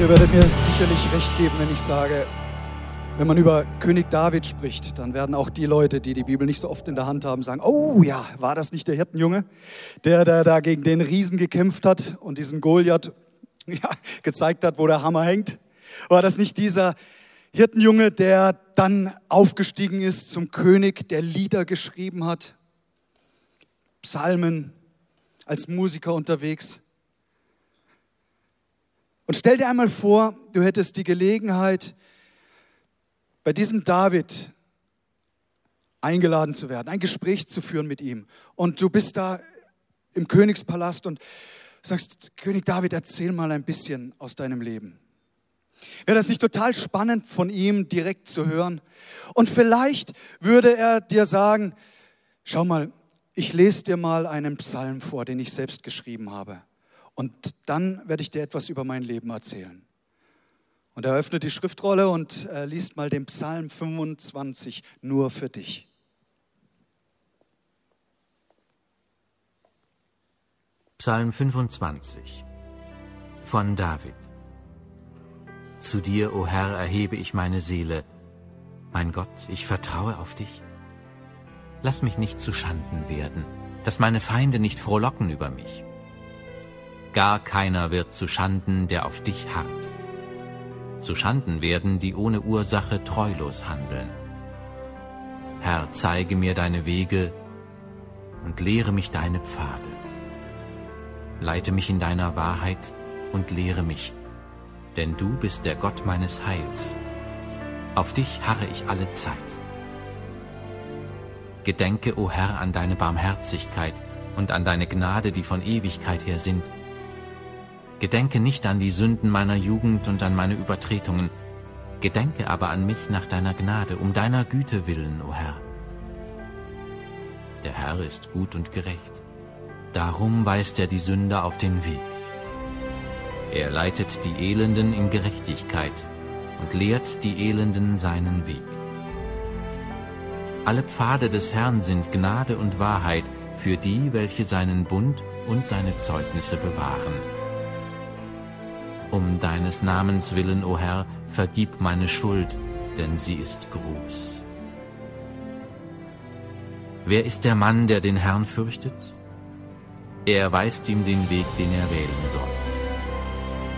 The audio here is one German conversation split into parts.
Ihr werdet mir sicherlich recht geben, wenn ich sage, wenn man über König David spricht, dann werden auch die Leute, die die Bibel nicht so oft in der Hand haben, sagen, oh ja, war das nicht der Hirtenjunge, der, der da gegen den Riesen gekämpft hat und diesen Goliath ja, gezeigt hat, wo der Hammer hängt? War das nicht dieser Hirtenjunge, der dann aufgestiegen ist zum König, der Lieder geschrieben hat, Psalmen, als Musiker unterwegs? Und stell dir einmal vor, du hättest die Gelegenheit, bei diesem David eingeladen zu werden, ein Gespräch zu führen mit ihm. Und du bist da im Königspalast und sagst, König David, erzähl mal ein bisschen aus deinem Leben. Wäre das nicht total spannend von ihm direkt zu hören? Und vielleicht würde er dir sagen, schau mal, ich lese dir mal einen Psalm vor, den ich selbst geschrieben habe. Und dann werde ich dir etwas über mein Leben erzählen. Und er öffnet die Schriftrolle und äh, liest mal den Psalm 25 nur für dich. Psalm 25 von David. Zu dir, o Herr, erhebe ich meine Seele. Mein Gott, ich vertraue auf dich. Lass mich nicht zu Schanden werden, dass meine Feinde nicht frohlocken über mich. Gar keiner wird zu Schanden, der auf dich harrt. Zu Schanden werden, die ohne Ursache treulos handeln. Herr, zeige mir deine Wege und lehre mich deine Pfade. Leite mich in deiner Wahrheit und lehre mich, denn du bist der Gott meines Heils. Auf dich harre ich alle Zeit. Gedenke, o Herr, an deine Barmherzigkeit und an deine Gnade, die von Ewigkeit her sind, Gedenke nicht an die Sünden meiner Jugend und an meine Übertretungen, gedenke aber an mich nach deiner Gnade, um deiner Güte willen, o Herr. Der Herr ist gut und gerecht, darum weist er die Sünder auf den Weg. Er leitet die Elenden in Gerechtigkeit und lehrt die Elenden seinen Weg. Alle Pfade des Herrn sind Gnade und Wahrheit für die, welche seinen Bund und seine Zeugnisse bewahren. Um deines Namens willen, o Herr, vergib meine Schuld, denn sie ist groß. Wer ist der Mann, der den Herrn fürchtet? Er weist ihm den Weg, den er wählen soll.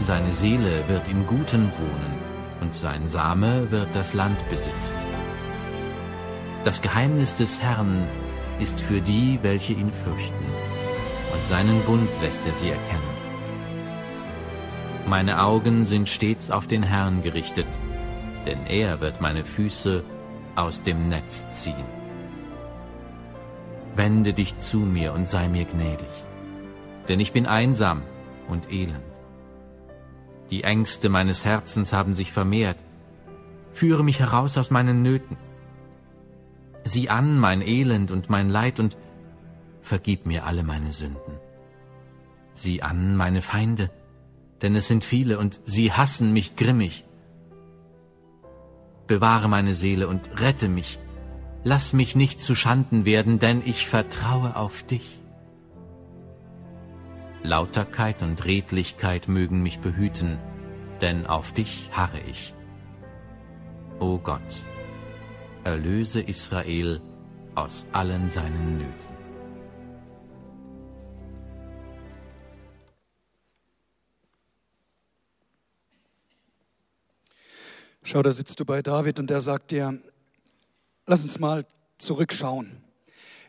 Seine Seele wird im Guten wohnen, und sein Same wird das Land besitzen. Das Geheimnis des Herrn ist für die, welche ihn fürchten, und seinen Bund lässt er sie erkennen. Meine Augen sind stets auf den Herrn gerichtet, denn er wird meine Füße aus dem Netz ziehen. Wende dich zu mir und sei mir gnädig, denn ich bin einsam und elend. Die Ängste meines Herzens haben sich vermehrt. Führe mich heraus aus meinen Nöten. Sieh an mein Elend und mein Leid und vergib mir alle meine Sünden. Sieh an meine Feinde denn es sind viele und sie hassen mich grimmig. Bewahre meine Seele und rette mich. Lass mich nicht zu Schanden werden, denn ich vertraue auf dich. Lauterkeit und Redlichkeit mögen mich behüten, denn auf dich harre ich. O Gott, erlöse Israel aus allen seinen Nöten. Schau, da sitzt du bei David und der sagt dir, lass uns mal zurückschauen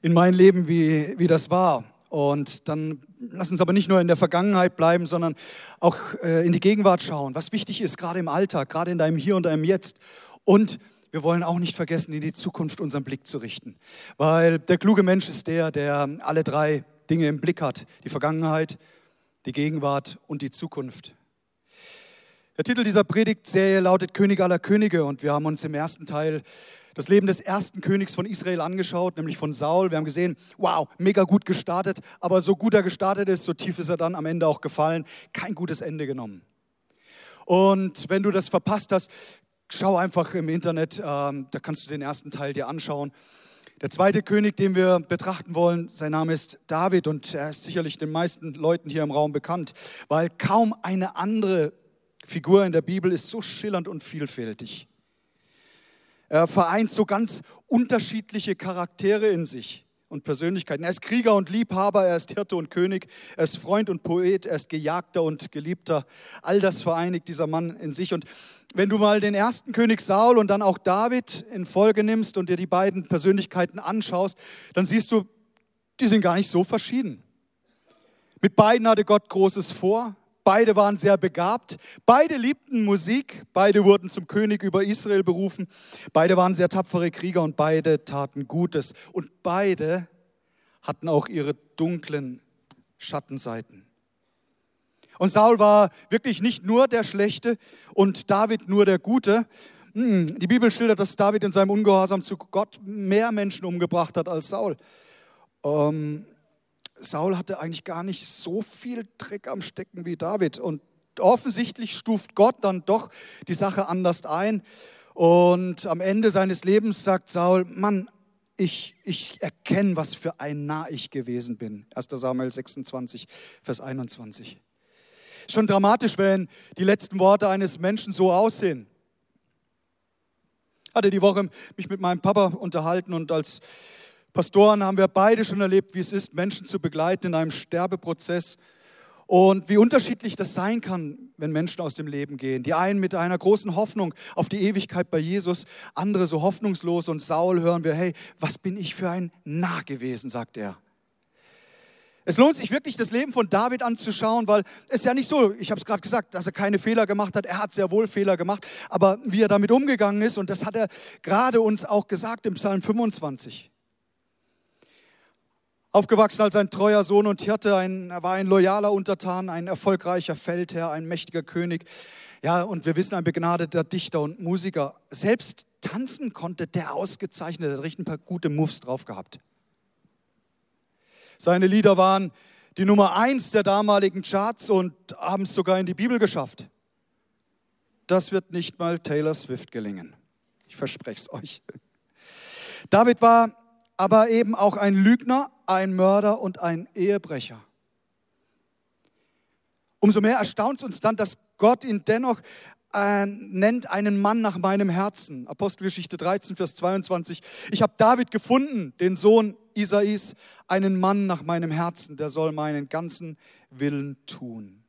in mein Leben, wie, wie das war. Und dann lass uns aber nicht nur in der Vergangenheit bleiben, sondern auch äh, in die Gegenwart schauen, was wichtig ist, gerade im Alltag, gerade in deinem Hier und deinem Jetzt. Und wir wollen auch nicht vergessen, in die Zukunft unseren Blick zu richten. Weil der kluge Mensch ist der, der alle drei Dinge im Blick hat. Die Vergangenheit, die Gegenwart und die Zukunft. Der Titel dieser Predigtserie lautet König aller Könige und wir haben uns im ersten Teil das Leben des ersten Königs von Israel angeschaut, nämlich von Saul. Wir haben gesehen, wow, mega gut gestartet, aber so gut er gestartet ist, so tief ist er dann am Ende auch gefallen. Kein gutes Ende genommen. Und wenn du das verpasst hast, schau einfach im Internet, ähm, da kannst du den ersten Teil dir anschauen. Der zweite König, den wir betrachten wollen, sein Name ist David und er ist sicherlich den meisten Leuten hier im Raum bekannt, weil kaum eine andere Figur in der Bibel ist so schillernd und vielfältig. Er vereint so ganz unterschiedliche Charaktere in sich und Persönlichkeiten. Er ist Krieger und Liebhaber, er ist Hirte und König, er ist Freund und Poet, er ist Gejagter und Geliebter. All das vereinigt dieser Mann in sich. Und wenn du mal den ersten König Saul und dann auch David in Folge nimmst und dir die beiden Persönlichkeiten anschaust, dann siehst du, die sind gar nicht so verschieden. Mit beiden hatte Gott Großes vor. Beide waren sehr begabt. Beide liebten Musik. Beide wurden zum König über Israel berufen. Beide waren sehr tapfere Krieger und beide taten Gutes. Und beide hatten auch ihre dunklen Schattenseiten. Und Saul war wirklich nicht nur der Schlechte und David nur der Gute. Hm, die Bibel schildert, dass David in seinem Ungehorsam zu Gott mehr Menschen umgebracht hat als Saul. Ähm, Saul hatte eigentlich gar nicht so viel Dreck am Stecken wie David. Und offensichtlich stuft Gott dann doch die Sache anders ein. Und am Ende seines Lebens sagt Saul, Mann, ich, ich erkenne, was für ein Nah ich gewesen bin. 1 Samuel 26, Vers 21. Schon dramatisch, wenn die letzten Worte eines Menschen so aussehen. Ich hatte die Woche mich mit meinem Papa unterhalten und als Pastoren haben wir beide schon erlebt, wie es ist, Menschen zu begleiten in einem Sterbeprozess und wie unterschiedlich das sein kann, wenn Menschen aus dem Leben gehen. Die einen mit einer großen Hoffnung auf die Ewigkeit bei Jesus, andere so hoffnungslos und Saul hören wir, hey, was bin ich für ein Narr gewesen, sagt er. Es lohnt sich wirklich, das Leben von David anzuschauen, weil es ja nicht so, ich habe es gerade gesagt, dass er keine Fehler gemacht hat. Er hat sehr wohl Fehler gemacht, aber wie er damit umgegangen ist, und das hat er gerade uns auch gesagt im Psalm 25. Aufgewachsen als ein treuer Sohn und Hirte, ein, er war ein loyaler Untertan, ein erfolgreicher Feldherr, ein mächtiger König. Ja, und wir wissen, ein begnadeter Dichter und Musiker. Selbst tanzen konnte der ausgezeichnet, er hat richtig ein paar gute Moves drauf gehabt. Seine Lieder waren die Nummer eins der damaligen Charts und haben es sogar in die Bibel geschafft. Das wird nicht mal Taylor Swift gelingen. Ich verspreche es euch. David war aber eben auch ein Lügner, ein Mörder und ein Ehebrecher. Umso mehr erstaunt es uns dann, dass Gott ihn dennoch äh, nennt einen Mann nach meinem Herzen. Apostelgeschichte 13, Vers 22. Ich habe David gefunden, den Sohn Isais, einen Mann nach meinem Herzen, der soll meinen ganzen Willen tun.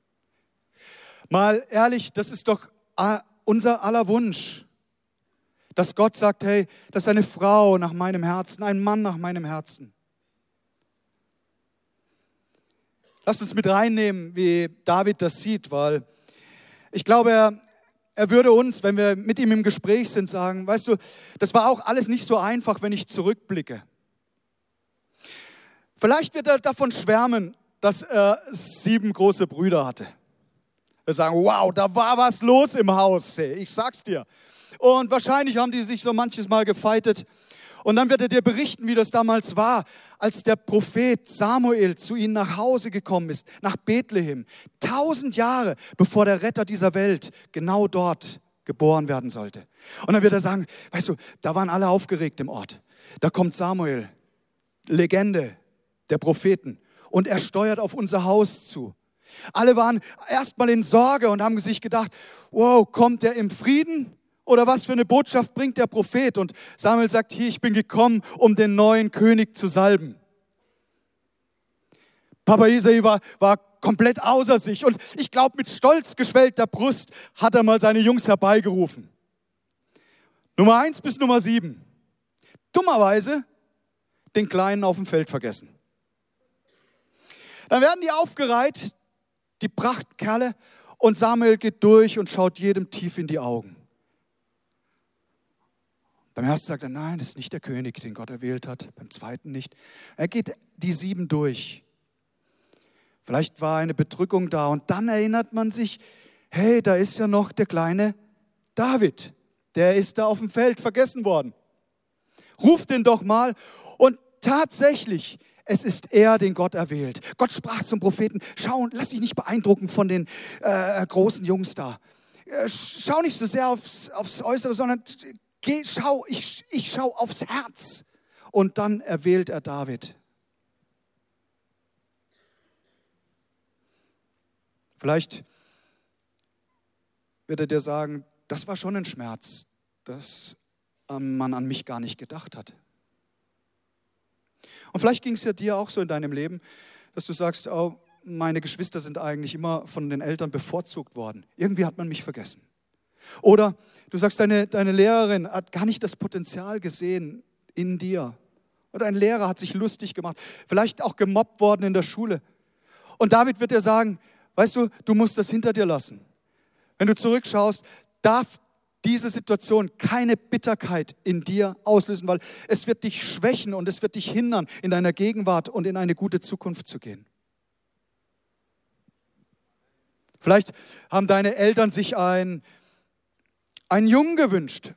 Mal ehrlich, das ist doch äh, unser aller Wunsch. Dass Gott sagt, hey, das ist eine Frau nach meinem Herzen, ein Mann nach meinem Herzen. Lasst uns mit reinnehmen, wie David das sieht, weil ich glaube, er, er würde uns, wenn wir mit ihm im Gespräch sind, sagen, weißt du, das war auch alles nicht so einfach, wenn ich zurückblicke. Vielleicht wird er davon schwärmen, dass er sieben große Brüder hatte. Wir sagen, wow, da war was los im Haus, ich sag's dir. Und wahrscheinlich haben die sich so manches Mal gefeitet. Und dann wird er dir berichten, wie das damals war, als der Prophet Samuel zu ihnen nach Hause gekommen ist, nach Bethlehem. Tausend Jahre bevor der Retter dieser Welt genau dort geboren werden sollte. Und dann wird er sagen, weißt du, da waren alle aufgeregt im Ort. Da kommt Samuel, Legende der Propheten. Und er steuert auf unser Haus zu. Alle waren erstmal in Sorge und haben sich gedacht, wow, kommt er im Frieden oder was für eine Botschaft bringt der Prophet? Und Samuel sagt, hier, ich bin gekommen, um den neuen König zu salben. Papa Isai war, war komplett außer sich und ich glaube, mit stolz geschwellter Brust hat er mal seine Jungs herbeigerufen. Nummer eins bis Nummer sieben. Dummerweise den Kleinen auf dem Feld vergessen. Dann werden die aufgereiht, die Prachtkerle, und Samuel geht durch und schaut jedem tief in die Augen. Beim ersten sagt er, nein, das ist nicht der König, den Gott erwählt hat. Beim zweiten nicht. Er geht die sieben durch. Vielleicht war eine Bedrückung da und dann erinnert man sich, hey, da ist ja noch der kleine David. Der ist da auf dem Feld vergessen worden. Ruft den doch mal. Und tatsächlich, es ist er, den Gott erwählt. Gott sprach zum Propheten, schau, lass dich nicht beeindrucken von den äh, großen Jungs da. Äh, schau nicht so sehr aufs, aufs Äußere, sondern Geh, schau, ich, ich schau aufs Herz. Und dann erwählt er David. Vielleicht wird er dir sagen, das war schon ein Schmerz, dass ähm, man an mich gar nicht gedacht hat. Und vielleicht ging es ja dir auch so in deinem Leben, dass du sagst, oh, meine Geschwister sind eigentlich immer von den Eltern bevorzugt worden. Irgendwie hat man mich vergessen. Oder du sagst, deine, deine Lehrerin hat gar nicht das Potenzial gesehen in dir. Oder ein Lehrer hat sich lustig gemacht, vielleicht auch gemobbt worden in der Schule. Und David wird dir sagen, weißt du, du musst das hinter dir lassen. Wenn du zurückschaust, darf diese Situation keine Bitterkeit in dir auslösen, weil es wird dich schwächen und es wird dich hindern, in deiner Gegenwart und in eine gute Zukunft zu gehen. Vielleicht haben deine Eltern sich ein, einen Jungen gewünscht,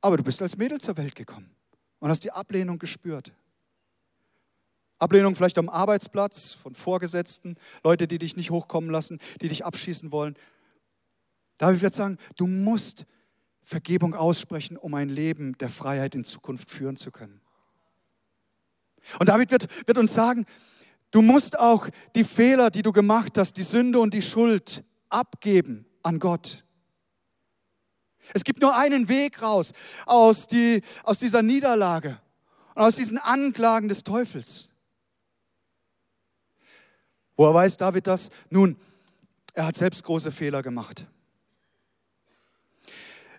aber du bist als Mädel zur Welt gekommen und hast die Ablehnung gespürt. Ablehnung vielleicht am Arbeitsplatz von Vorgesetzten, Leute, die dich nicht hochkommen lassen, die dich abschießen wollen. David wird sagen, du musst Vergebung aussprechen, um ein Leben der Freiheit in Zukunft führen zu können. Und David wird, wird uns sagen, du musst auch die Fehler, die du gemacht hast, die Sünde und die Schuld abgeben an Gott. Es gibt nur einen Weg raus aus, die, aus dieser Niederlage und aus diesen Anklagen des Teufels. Woher weiß David das? Nun, er hat selbst große Fehler gemacht.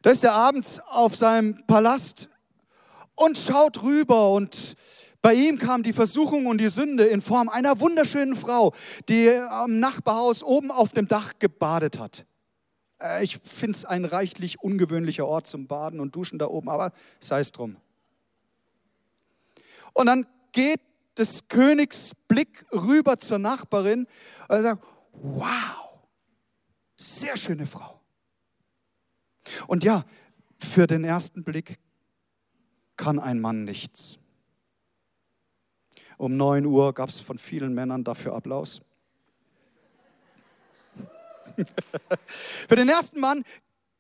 Da ist er abends auf seinem Palast und schaut rüber und bei ihm kam die Versuchung und die Sünde in Form einer wunderschönen Frau, die am Nachbarhaus oben auf dem Dach gebadet hat. Äh, ich finde es ein reichlich ungewöhnlicher Ort zum Baden und Duschen da oben, aber sei es drum. Und dann geht des Königs Blick rüber zur Nachbarin und er sagt, wow, sehr schöne Frau. Und ja, für den ersten Blick kann ein Mann nichts. Um 9 Uhr gab es von vielen Männern dafür Applaus. für den ersten Mann,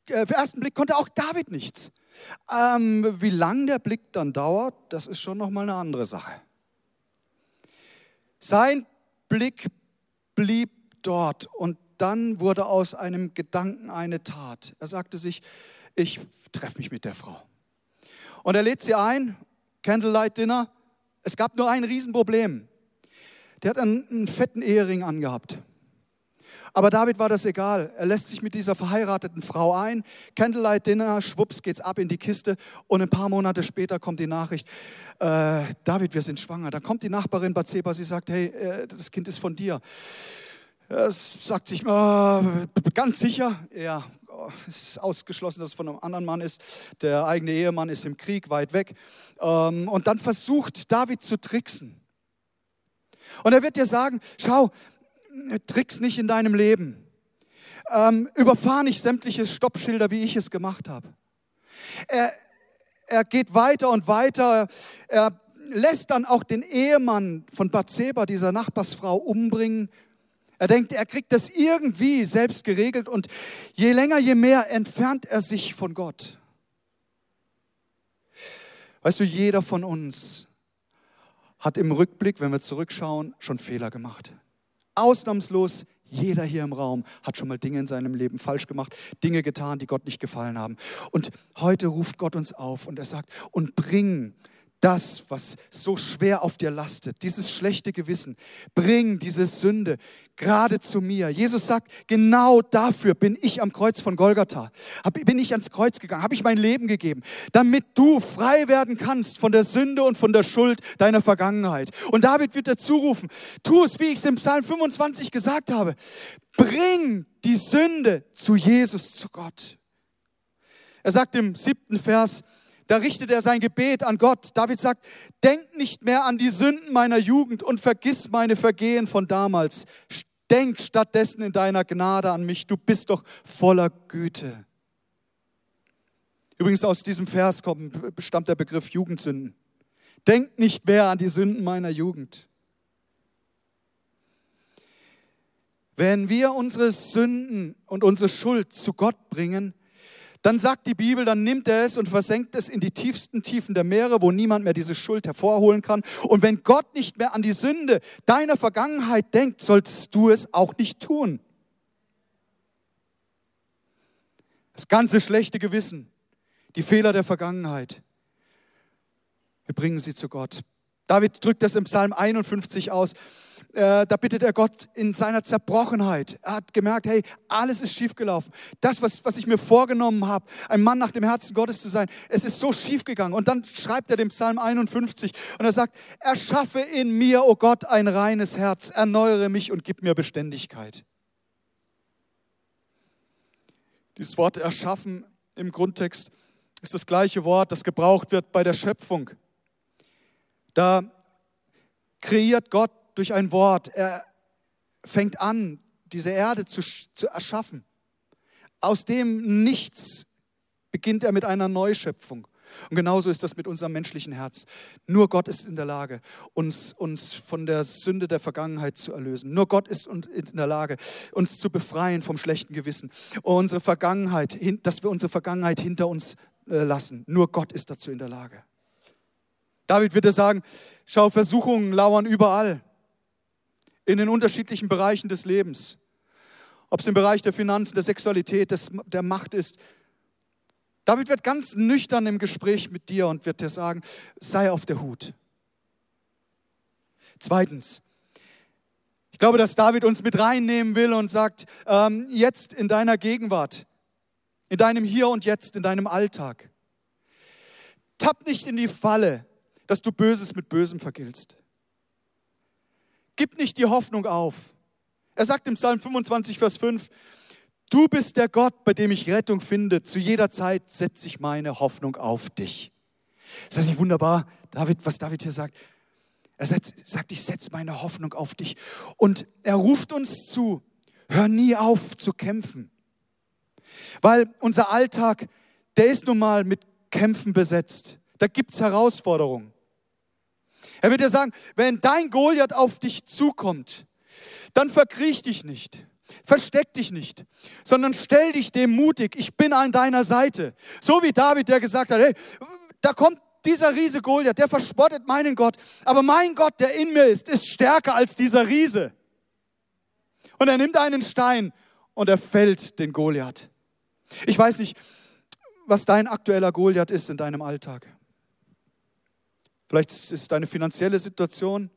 äh, für den ersten Blick konnte auch David nichts. Ähm, wie lang der Blick dann dauert, das ist schon nochmal eine andere Sache. Sein Blick blieb dort und dann wurde aus einem Gedanken eine Tat. Er sagte sich, ich treffe mich mit der Frau. Und er lädt sie ein, Candlelight Dinner. Es gab nur ein Riesenproblem. Der hat einen, einen fetten Ehering angehabt. Aber David war das egal. Er lässt sich mit dieser verheirateten Frau ein. Candlelight Dinner, schwupps geht's ab in die Kiste. Und ein paar Monate später kommt die Nachricht, äh, David, wir sind schwanger. Dann kommt die Nachbarin Bathseba, sie sagt, hey, äh, das Kind ist von dir. Er sagt sich, oh, ganz sicher, ja, es ist ausgeschlossen, dass es von einem anderen Mann ist. Der eigene Ehemann ist im Krieg weit weg. Ähm, und dann versucht David zu tricksen. Und er wird dir sagen, schau, tricks nicht in deinem Leben. Ähm, überfahr nicht sämtliche Stoppschilder, wie ich es gemacht habe. Er, er geht weiter und weiter. Er lässt dann auch den Ehemann von Bathseba, dieser Nachbarsfrau, umbringen er denkt, er kriegt das irgendwie selbst geregelt und je länger, je mehr entfernt er sich von Gott. Weißt du, jeder von uns hat im Rückblick, wenn wir zurückschauen, schon Fehler gemacht. Ausnahmslos jeder hier im Raum hat schon mal Dinge in seinem Leben falsch gemacht, Dinge getan, die Gott nicht gefallen haben. Und heute ruft Gott uns auf und er sagt, und bring das, was so schwer auf dir lastet, dieses schlechte Gewissen, bring diese Sünde gerade zu mir. Jesus sagt, genau dafür bin ich am Kreuz von Golgatha, bin ich ans Kreuz gegangen, habe ich mein Leben gegeben, damit du frei werden kannst von der Sünde und von der Schuld deiner Vergangenheit. Und David wird dazu rufen, tu es, wie ich es im Psalm 25 gesagt habe, bring die Sünde zu Jesus, zu Gott. Er sagt im siebten Vers, da richtet er sein Gebet an Gott. David sagt, denk nicht mehr an die Sünden meiner Jugend und vergiss meine Vergehen von damals. Denk stattdessen in deiner Gnade an mich. Du bist doch voller Güte. Übrigens aus diesem Vers kommt, stammt der Begriff Jugendsünden. Denk nicht mehr an die Sünden meiner Jugend. Wenn wir unsere Sünden und unsere Schuld zu Gott bringen, dann sagt die Bibel, dann nimmt er es und versenkt es in die tiefsten Tiefen der Meere, wo niemand mehr diese Schuld hervorholen kann. Und wenn Gott nicht mehr an die Sünde deiner Vergangenheit denkt, solltest du es auch nicht tun. das ganze schlechte Gewissen, die Fehler der Vergangenheit. Wir bringen sie zu Gott. David drückt das im Psalm 51 aus. Äh, da bittet er Gott in seiner Zerbrochenheit. Er hat gemerkt, hey, alles ist schiefgelaufen. Das, was, was ich mir vorgenommen habe, ein Mann nach dem Herzen Gottes zu sein, es ist so schiefgegangen. Und dann schreibt er den Psalm 51 und er sagt, erschaffe in mir, o oh Gott, ein reines Herz, erneuere mich und gib mir Beständigkeit. Dieses Wort erschaffen im Grundtext ist das gleiche Wort, das gebraucht wird bei der Schöpfung. Da kreiert Gott durch ein Wort. Er fängt an, diese Erde zu, zu erschaffen. Aus dem Nichts beginnt er mit einer Neuschöpfung. Und genauso ist das mit unserem menschlichen Herz. Nur Gott ist in der Lage, uns, uns von der Sünde der Vergangenheit zu erlösen. Nur Gott ist in der Lage, uns zu befreien vom schlechten Gewissen. Unsere Vergangenheit, dass wir unsere Vergangenheit hinter uns äh, lassen. Nur Gott ist dazu in der Lage. David würde sagen, schau, Versuchungen lauern überall in den unterschiedlichen Bereichen des Lebens. Ob es im Bereich der Finanzen, der Sexualität, des, der Macht ist. David wird ganz nüchtern im Gespräch mit dir und wird dir sagen, sei auf der Hut. Zweitens, ich glaube, dass David uns mit reinnehmen will und sagt, ähm, jetzt in deiner Gegenwart, in deinem Hier und Jetzt, in deinem Alltag. Tapp nicht in die Falle, dass du Böses mit Bösem vergiltst. Gib nicht die Hoffnung auf. Er sagt im Psalm 25, Vers 5, du bist der Gott, bei dem ich Rettung finde. Zu jeder Zeit setze ich meine Hoffnung auf dich. Ist das nicht wunderbar, David, was David hier sagt? Er sagt, ich setze meine Hoffnung auf dich. Und er ruft uns zu, hör nie auf zu kämpfen. Weil unser Alltag, der ist nun mal mit Kämpfen besetzt. Da gibt es Herausforderungen. Er wird dir sagen, wenn dein Goliath auf dich zukommt, dann verkriech dich nicht. Versteck dich nicht, sondern stell dich dem mutig. Ich bin an deiner Seite. So wie David, der gesagt hat, hey, da kommt dieser Riese Goliath, der verspottet meinen Gott. Aber mein Gott, der in mir ist, ist stärker als dieser Riese. Und er nimmt einen Stein und er fällt den Goliath. Ich weiß nicht, was dein aktueller Goliath ist in deinem Alltag. Vielleicht ist es deine finanzielle Situation,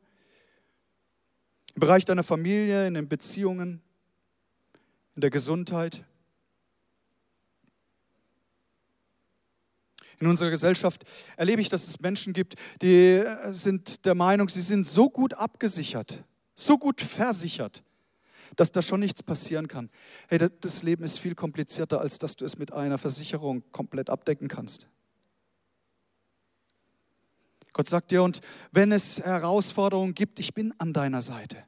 im Bereich deiner Familie, in den Beziehungen, in der Gesundheit. In unserer Gesellschaft erlebe ich, dass es Menschen gibt, die sind der Meinung, sie sind so gut abgesichert, so gut versichert, dass da schon nichts passieren kann. Hey, das Leben ist viel komplizierter, als dass du es mit einer Versicherung komplett abdecken kannst. Gott sagt dir, und wenn es Herausforderungen gibt, ich bin an deiner Seite.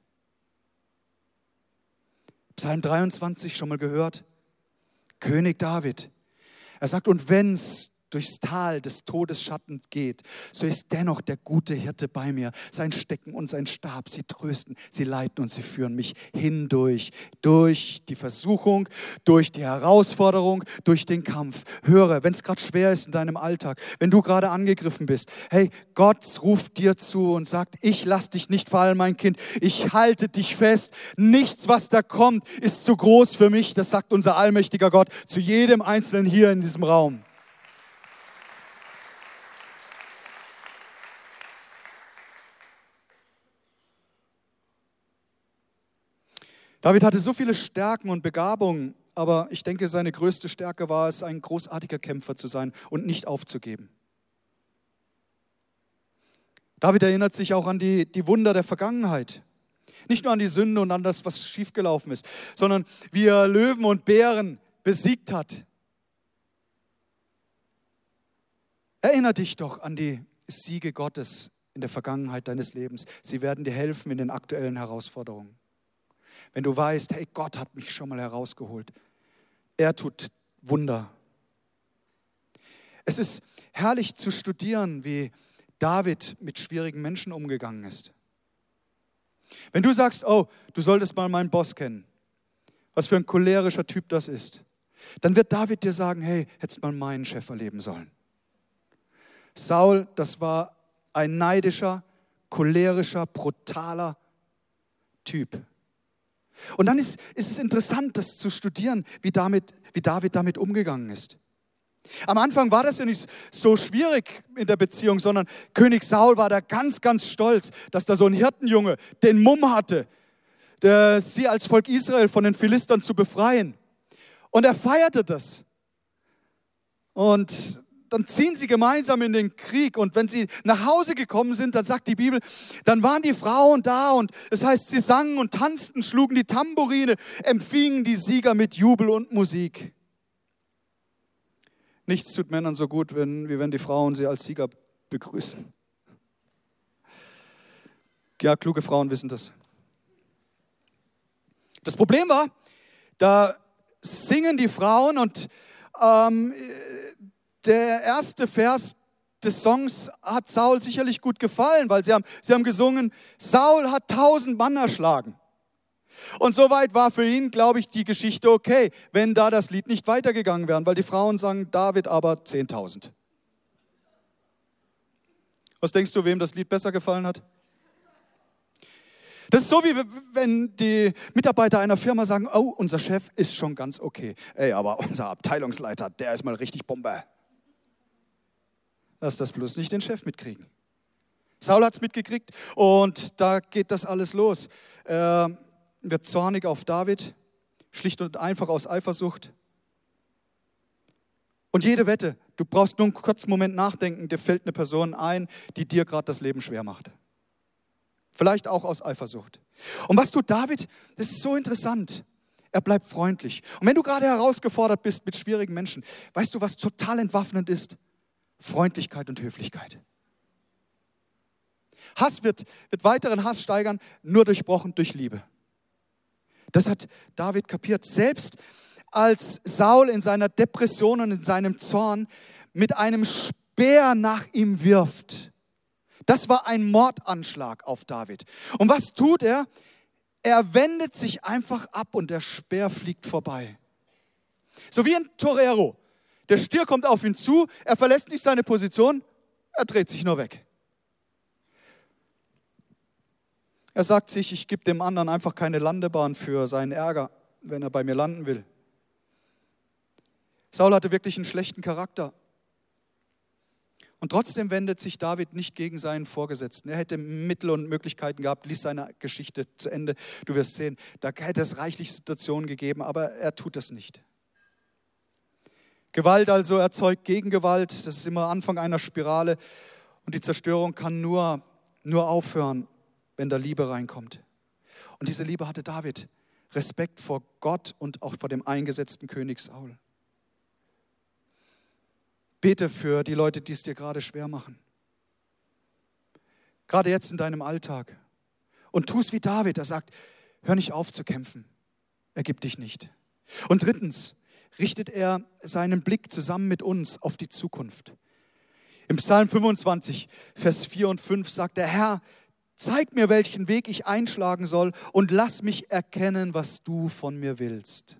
Psalm 23 schon mal gehört. König David. Er sagt, und wenn es durchs Tal des Todesschatten geht, so ist dennoch der gute Hirte bei mir. Sein Stecken und sein Stab, sie trösten, sie leiten und sie führen mich hindurch, durch die Versuchung, durch die Herausforderung, durch den Kampf. Höre, wenn es gerade schwer ist in deinem Alltag, wenn du gerade angegriffen bist, hey, Gott ruft dir zu und sagt, ich lass dich nicht fallen, mein Kind, ich halte dich fest. Nichts, was da kommt, ist zu groß für mich. Das sagt unser allmächtiger Gott zu jedem Einzelnen hier in diesem Raum. David hatte so viele Stärken und Begabungen, aber ich denke, seine größte Stärke war es, ein großartiger Kämpfer zu sein und nicht aufzugeben. David erinnert sich auch an die, die Wunder der Vergangenheit. Nicht nur an die Sünde und an das, was schiefgelaufen ist, sondern wie er Löwen und Bären besiegt hat. Erinnere dich doch an die Siege Gottes in der Vergangenheit deines Lebens. Sie werden dir helfen in den aktuellen Herausforderungen. Wenn du weißt, hey, Gott hat mich schon mal herausgeholt. Er tut Wunder. Es ist herrlich zu studieren, wie David mit schwierigen Menschen umgegangen ist. Wenn du sagst, oh, du solltest mal meinen Boss kennen, was für ein cholerischer Typ das ist, dann wird David dir sagen, hey, hättest mal meinen Chef erleben sollen. Saul, das war ein neidischer, cholerischer, brutaler Typ. Und dann ist, ist es interessant, das zu studieren, wie, damit, wie David damit umgegangen ist. Am Anfang war das ja nicht so schwierig in der Beziehung, sondern König Saul war da ganz, ganz stolz, dass da so ein Hirtenjunge den Mumm hatte, der, sie als Volk Israel von den Philistern zu befreien. Und er feierte das. Und dann ziehen sie gemeinsam in den Krieg. Und wenn sie nach Hause gekommen sind, dann sagt die Bibel, dann waren die Frauen da und es heißt, sie sangen und tanzten, schlugen die Tambourine, empfingen die Sieger mit Jubel und Musik. Nichts tut Männern so gut, wenn, wie wenn die Frauen sie als Sieger begrüßen. Ja, kluge Frauen wissen das. Das Problem war, da singen die Frauen und ähm, der erste Vers des Songs hat Saul sicherlich gut gefallen, weil sie haben, sie haben gesungen, Saul hat tausend Mann erschlagen. Und soweit war für ihn, glaube ich, die Geschichte okay, wenn da das Lied nicht weitergegangen wäre, weil die Frauen sagen, David aber 10.000. Was denkst du, wem das Lied besser gefallen hat? Das ist so, wie wenn die Mitarbeiter einer Firma sagen, oh, unser Chef ist schon ganz okay. Ey, aber unser Abteilungsleiter, der ist mal richtig Bombe. Lass das bloß nicht den Chef mitkriegen. Saul hat es mitgekriegt und da geht das alles los. Er wird zornig auf David, schlicht und einfach aus Eifersucht. Und jede Wette, du brauchst nur einen kurzen Moment nachdenken, dir fällt eine Person ein, die dir gerade das Leben schwer macht. Vielleicht auch aus Eifersucht. Und was tut David? Das ist so interessant. Er bleibt freundlich. Und wenn du gerade herausgefordert bist mit schwierigen Menschen, weißt du, was total entwaffnend ist? Freundlichkeit und Höflichkeit. Hass wird, wird weiteren Hass steigern, nur durchbrochen durch Liebe. Das hat David kapiert. Selbst als Saul in seiner Depression und in seinem Zorn mit einem Speer nach ihm wirft. Das war ein Mordanschlag auf David. Und was tut er? Er wendet sich einfach ab und der Speer fliegt vorbei. So wie ein Torero. Der Stier kommt auf ihn zu, er verlässt nicht seine Position, er dreht sich nur weg. Er sagt sich, ich gebe dem anderen einfach keine Landebahn für seinen Ärger, wenn er bei mir landen will. Saul hatte wirklich einen schlechten Charakter. Und trotzdem wendet sich David nicht gegen seinen Vorgesetzten. Er hätte Mittel und Möglichkeiten gehabt, liest seine Geschichte zu Ende. Du wirst sehen, da hätte es reichlich Situationen gegeben, aber er tut es nicht. Gewalt also erzeugt Gegengewalt. Das ist immer Anfang einer Spirale. Und die Zerstörung kann nur, nur aufhören, wenn da Liebe reinkommt. Und diese Liebe hatte David. Respekt vor Gott und auch vor dem eingesetzten König Saul. Bete für die Leute, die es dir gerade schwer machen. Gerade jetzt in deinem Alltag. Und tu es wie David, er sagt, hör nicht auf zu kämpfen. Ergib dich nicht. Und drittens, richtet er seinen Blick zusammen mit uns auf die Zukunft. Im Psalm 25, Vers 4 und 5 sagt der Herr, zeig mir, welchen Weg ich einschlagen soll und lass mich erkennen, was du von mir willst.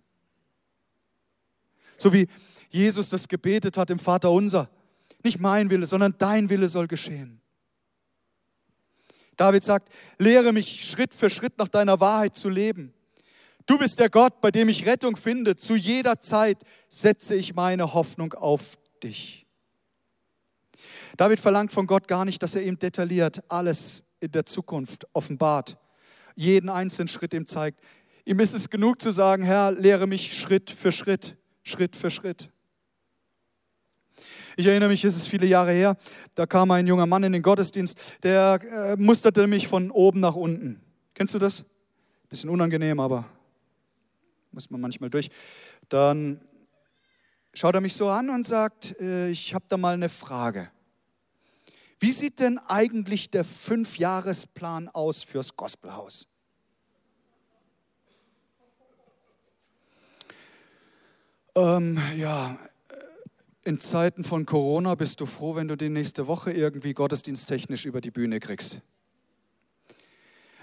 So wie Jesus das gebetet hat im Vater unser. Nicht mein Wille, sondern dein Wille soll geschehen. David sagt, lehre mich Schritt für Schritt nach deiner Wahrheit zu leben. Du bist der Gott, bei dem ich Rettung finde. Zu jeder Zeit setze ich meine Hoffnung auf dich. David verlangt von Gott gar nicht, dass er ihm detailliert alles in der Zukunft offenbart, jeden einzelnen Schritt ihm zeigt. Ihm ist es genug zu sagen, Herr, lehre mich Schritt für Schritt, Schritt für Schritt. Ich erinnere mich, es ist viele Jahre her, da kam ein junger Mann in den Gottesdienst, der äh, musterte mich von oben nach unten. Kennst du das? Bisschen unangenehm, aber muss man manchmal durch, dann schaut er mich so an und sagt, äh, ich habe da mal eine Frage. Wie sieht denn eigentlich der Fünfjahresplan aus fürs Gospelhaus? Ähm, ja, in Zeiten von Corona bist du froh, wenn du die nächste Woche irgendwie gottesdiensttechnisch über die Bühne kriegst.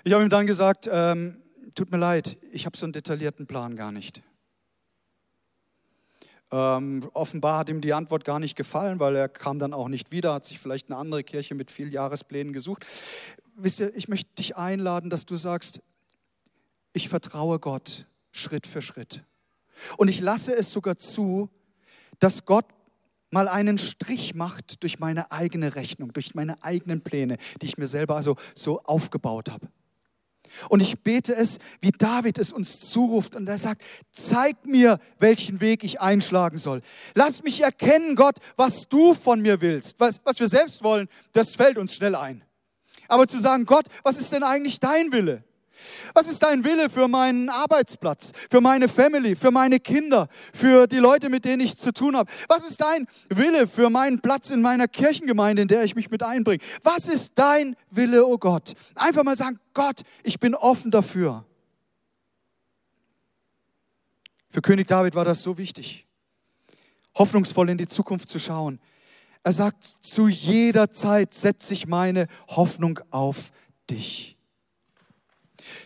Ich habe ihm dann gesagt, ähm, tut mir leid, ich habe so einen detaillierten Plan gar nicht. Ähm, offenbar hat ihm die Antwort gar nicht gefallen, weil er kam dann auch nicht wieder, hat sich vielleicht eine andere Kirche mit vielen Jahresplänen gesucht. Wisst ihr, ich möchte dich einladen, dass du sagst, ich vertraue Gott Schritt für Schritt. Und ich lasse es sogar zu, dass Gott mal einen Strich macht durch meine eigene Rechnung, durch meine eigenen Pläne, die ich mir selber also so aufgebaut habe. Und ich bete es, wie David es uns zuruft und er sagt, zeig mir, welchen Weg ich einschlagen soll. Lass mich erkennen, Gott, was du von mir willst. Was, was wir selbst wollen, das fällt uns schnell ein. Aber zu sagen, Gott, was ist denn eigentlich dein Wille? Was ist dein Wille für meinen Arbeitsplatz, für meine Family, für meine Kinder, für die Leute, mit denen ich zu tun habe? Was ist dein Wille für meinen Platz in meiner Kirchengemeinde, in der ich mich mit einbringe? Was ist dein Wille, oh Gott? Einfach mal sagen, Gott, ich bin offen dafür. Für König David war das so wichtig, hoffnungsvoll in die Zukunft zu schauen. Er sagt, zu jeder Zeit setze ich meine Hoffnung auf dich.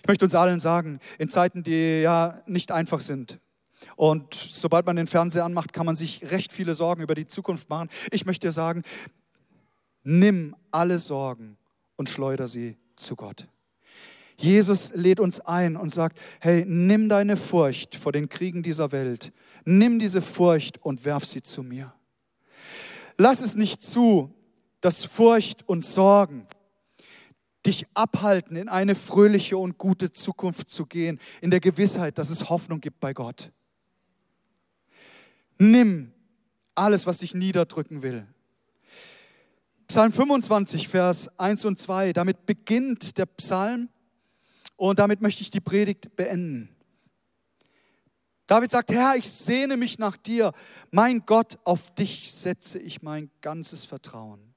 Ich möchte uns allen sagen, in Zeiten, die ja nicht einfach sind, und sobald man den Fernseher anmacht, kann man sich recht viele Sorgen über die Zukunft machen. Ich möchte dir sagen, nimm alle Sorgen und schleuder sie zu Gott. Jesus lädt uns ein und sagt, hey, nimm deine Furcht vor den Kriegen dieser Welt, nimm diese Furcht und werf sie zu mir. Lass es nicht zu, dass Furcht und Sorgen dich abhalten, in eine fröhliche und gute Zukunft zu gehen, in der Gewissheit, dass es Hoffnung gibt bei Gott. Nimm alles, was dich niederdrücken will. Psalm 25, Vers 1 und 2, damit beginnt der Psalm und damit möchte ich die Predigt beenden. David sagt, Herr, ich sehne mich nach dir. Mein Gott, auf dich setze ich mein ganzes Vertrauen.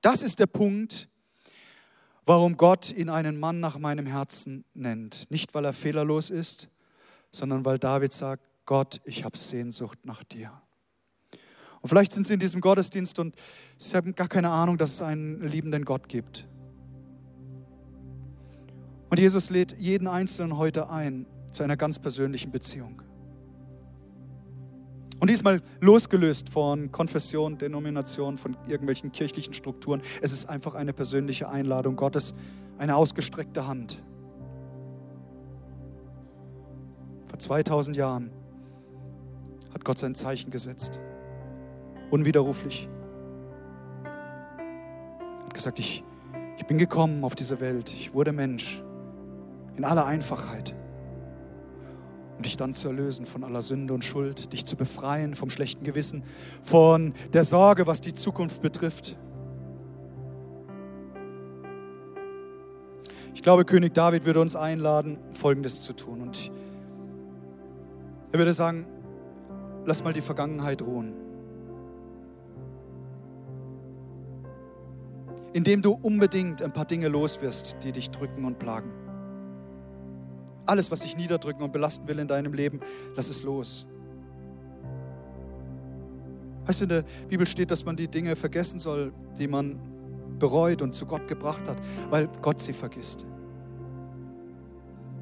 Das ist der Punkt, warum Gott ihn einen Mann nach meinem Herzen nennt. Nicht, weil er fehlerlos ist, sondern weil David sagt, Gott, ich habe Sehnsucht nach dir. Und vielleicht sind Sie in diesem Gottesdienst und Sie haben gar keine Ahnung, dass es einen liebenden Gott gibt. Und Jesus lädt jeden Einzelnen heute ein zu einer ganz persönlichen Beziehung. Und diesmal losgelöst von Konfession, Denomination, von irgendwelchen kirchlichen Strukturen. Es ist einfach eine persönliche Einladung Gottes, eine ausgestreckte Hand. Vor 2000 Jahren hat Gott sein Zeichen gesetzt. Unwiderruflich. Er hat gesagt, ich, ich bin gekommen auf diese Welt. Ich wurde Mensch. In aller Einfachheit um dich dann zu erlösen von aller Sünde und Schuld, dich zu befreien vom schlechten Gewissen, von der Sorge, was die Zukunft betrifft. Ich glaube, König David würde uns einladen, Folgendes zu tun. Und er würde sagen, lass mal die Vergangenheit ruhen. Indem du unbedingt ein paar Dinge loswirst, die dich drücken und plagen. Alles, was dich niederdrücken und belasten will in deinem Leben, lass es los. Weißt du, in der Bibel steht, dass man die Dinge vergessen soll, die man bereut und zu Gott gebracht hat, weil Gott sie vergisst.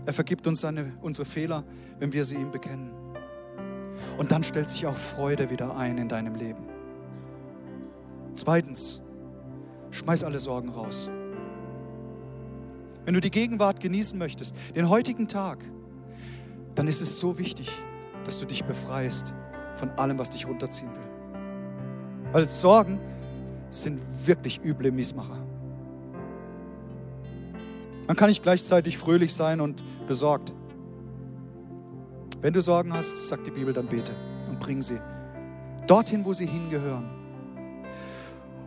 Er vergibt uns seine, unsere Fehler, wenn wir sie ihm bekennen. Und dann stellt sich auch Freude wieder ein in deinem Leben. Zweitens, schmeiß alle Sorgen raus wenn du die Gegenwart genießen möchtest, den heutigen Tag, dann ist es so wichtig, dass du dich befreist von allem, was dich runterziehen will. Weil Sorgen sind wirklich üble Miesmacher. Man kann nicht gleichzeitig fröhlich sein und besorgt. Wenn du Sorgen hast, sagt die Bibel, dann bete und bring sie dorthin, wo sie hingehören.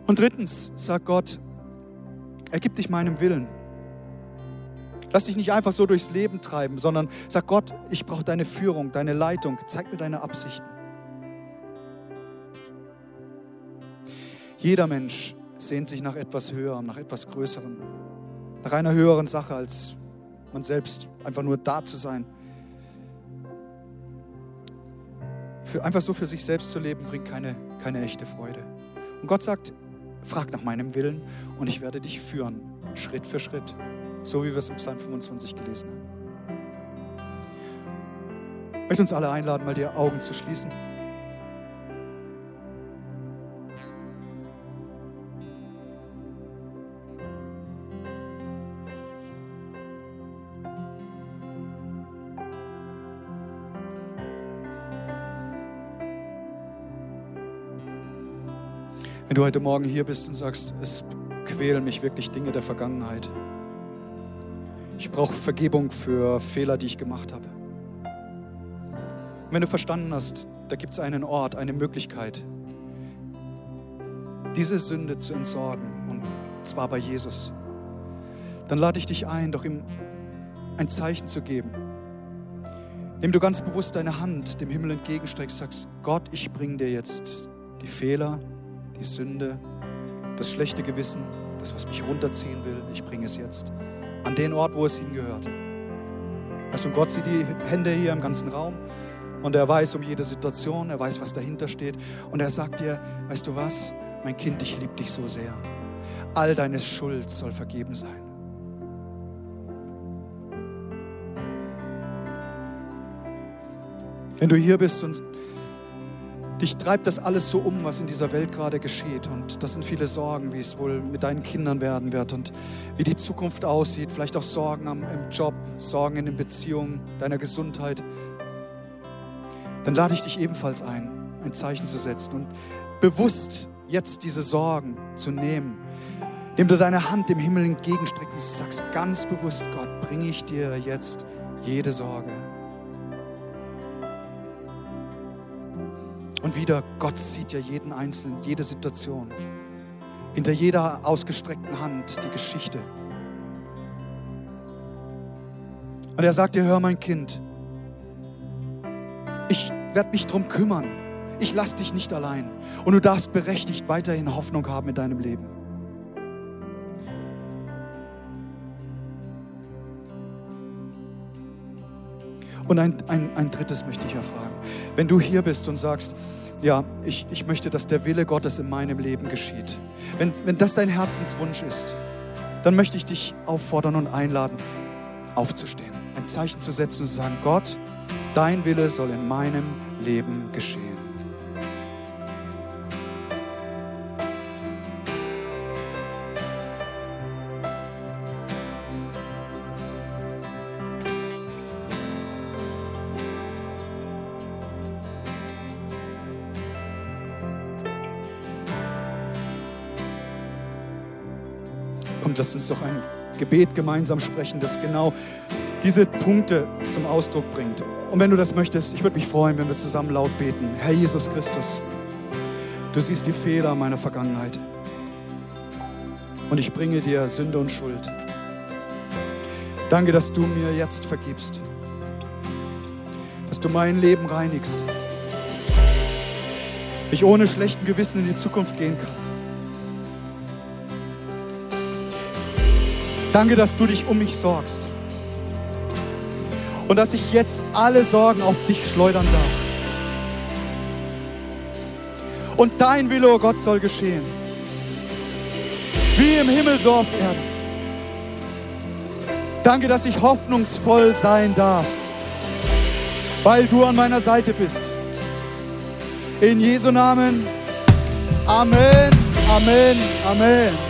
Und drittens sagt Gott, ergib dich meinem Willen. Lass dich nicht einfach so durchs Leben treiben, sondern sag Gott, ich brauche deine Führung, deine Leitung. Zeig mir deine Absichten. Jeder Mensch sehnt sich nach etwas Höherem, nach etwas Größerem, nach einer höheren Sache, als man selbst einfach nur da zu sein. Für, einfach so für sich selbst zu leben, bringt keine, keine echte Freude. Und Gott sagt, frag nach meinem Willen und ich werde dich führen, Schritt für Schritt so wie wir es im Psalm 25 gelesen haben. Ich möchte uns alle einladen, mal die Augen zu schließen. Wenn du heute Morgen hier bist und sagst, es quälen mich wirklich Dinge der Vergangenheit, ich brauche Vergebung für Fehler, die ich gemacht habe. Und wenn du verstanden hast, da gibt es einen Ort, eine Möglichkeit, diese Sünde zu entsorgen, und zwar bei Jesus, dann lade ich dich ein, doch ihm ein Zeichen zu geben, indem du ganz bewusst deine Hand dem Himmel entgegenstreckst, sagst, Gott, ich bringe dir jetzt die Fehler, die Sünde, das schlechte Gewissen, das, was mich runterziehen will, ich bringe es jetzt an den Ort, wo es hingehört. Also Gott sieht die Hände hier im ganzen Raum und er weiß um jede Situation, er weiß, was dahinter steht und er sagt dir, weißt du was, mein Kind, ich liebe dich so sehr. All deine Schuld soll vergeben sein. Wenn du hier bist und dich treibt das alles so um, was in dieser Welt gerade geschieht. Und das sind viele Sorgen, wie es wohl mit deinen Kindern werden wird und wie die Zukunft aussieht. Vielleicht auch Sorgen am, im Job, Sorgen in den Beziehungen, deiner Gesundheit. Dann lade ich dich ebenfalls ein, ein Zeichen zu setzen und bewusst jetzt diese Sorgen zu nehmen, indem du deine Hand dem Himmel entgegenstreckst und sagst ganz bewusst, Gott, bringe ich dir jetzt jede Sorge. Und wieder, Gott sieht ja jeden Einzelnen, jede Situation. Hinter jeder ausgestreckten Hand die Geschichte. Und er sagt dir, hör mein Kind, ich werde mich darum kümmern. Ich lasse dich nicht allein. Und du darfst berechtigt weiterhin Hoffnung haben in deinem Leben. Und ein, ein, ein drittes möchte ich erfragen. Wenn du hier bist und sagst, ja, ich, ich möchte, dass der Wille Gottes in meinem Leben geschieht. Wenn, wenn das dein Herzenswunsch ist, dann möchte ich dich auffordern und einladen, aufzustehen, ein Zeichen zu setzen und zu sagen, Gott, dein Wille soll in meinem Leben geschehen. Lasst uns doch ein Gebet gemeinsam sprechen, das genau diese Punkte zum Ausdruck bringt. Und wenn du das möchtest, ich würde mich freuen, wenn wir zusammen laut beten. Herr Jesus Christus, du siehst die Fehler meiner Vergangenheit. Und ich bringe dir Sünde und Schuld. Danke, dass du mir jetzt vergibst. Dass du mein Leben reinigst. Ich ohne schlechten Gewissen in die Zukunft gehen kann. Danke, dass du dich um mich sorgst. Und dass ich jetzt alle Sorgen auf dich schleudern darf. Und dein Wille, oh Gott, soll geschehen. Wie im Himmel, so auf Erden. Danke, dass ich hoffnungsvoll sein darf, weil du an meiner Seite bist. In Jesu Namen. Amen, Amen, Amen.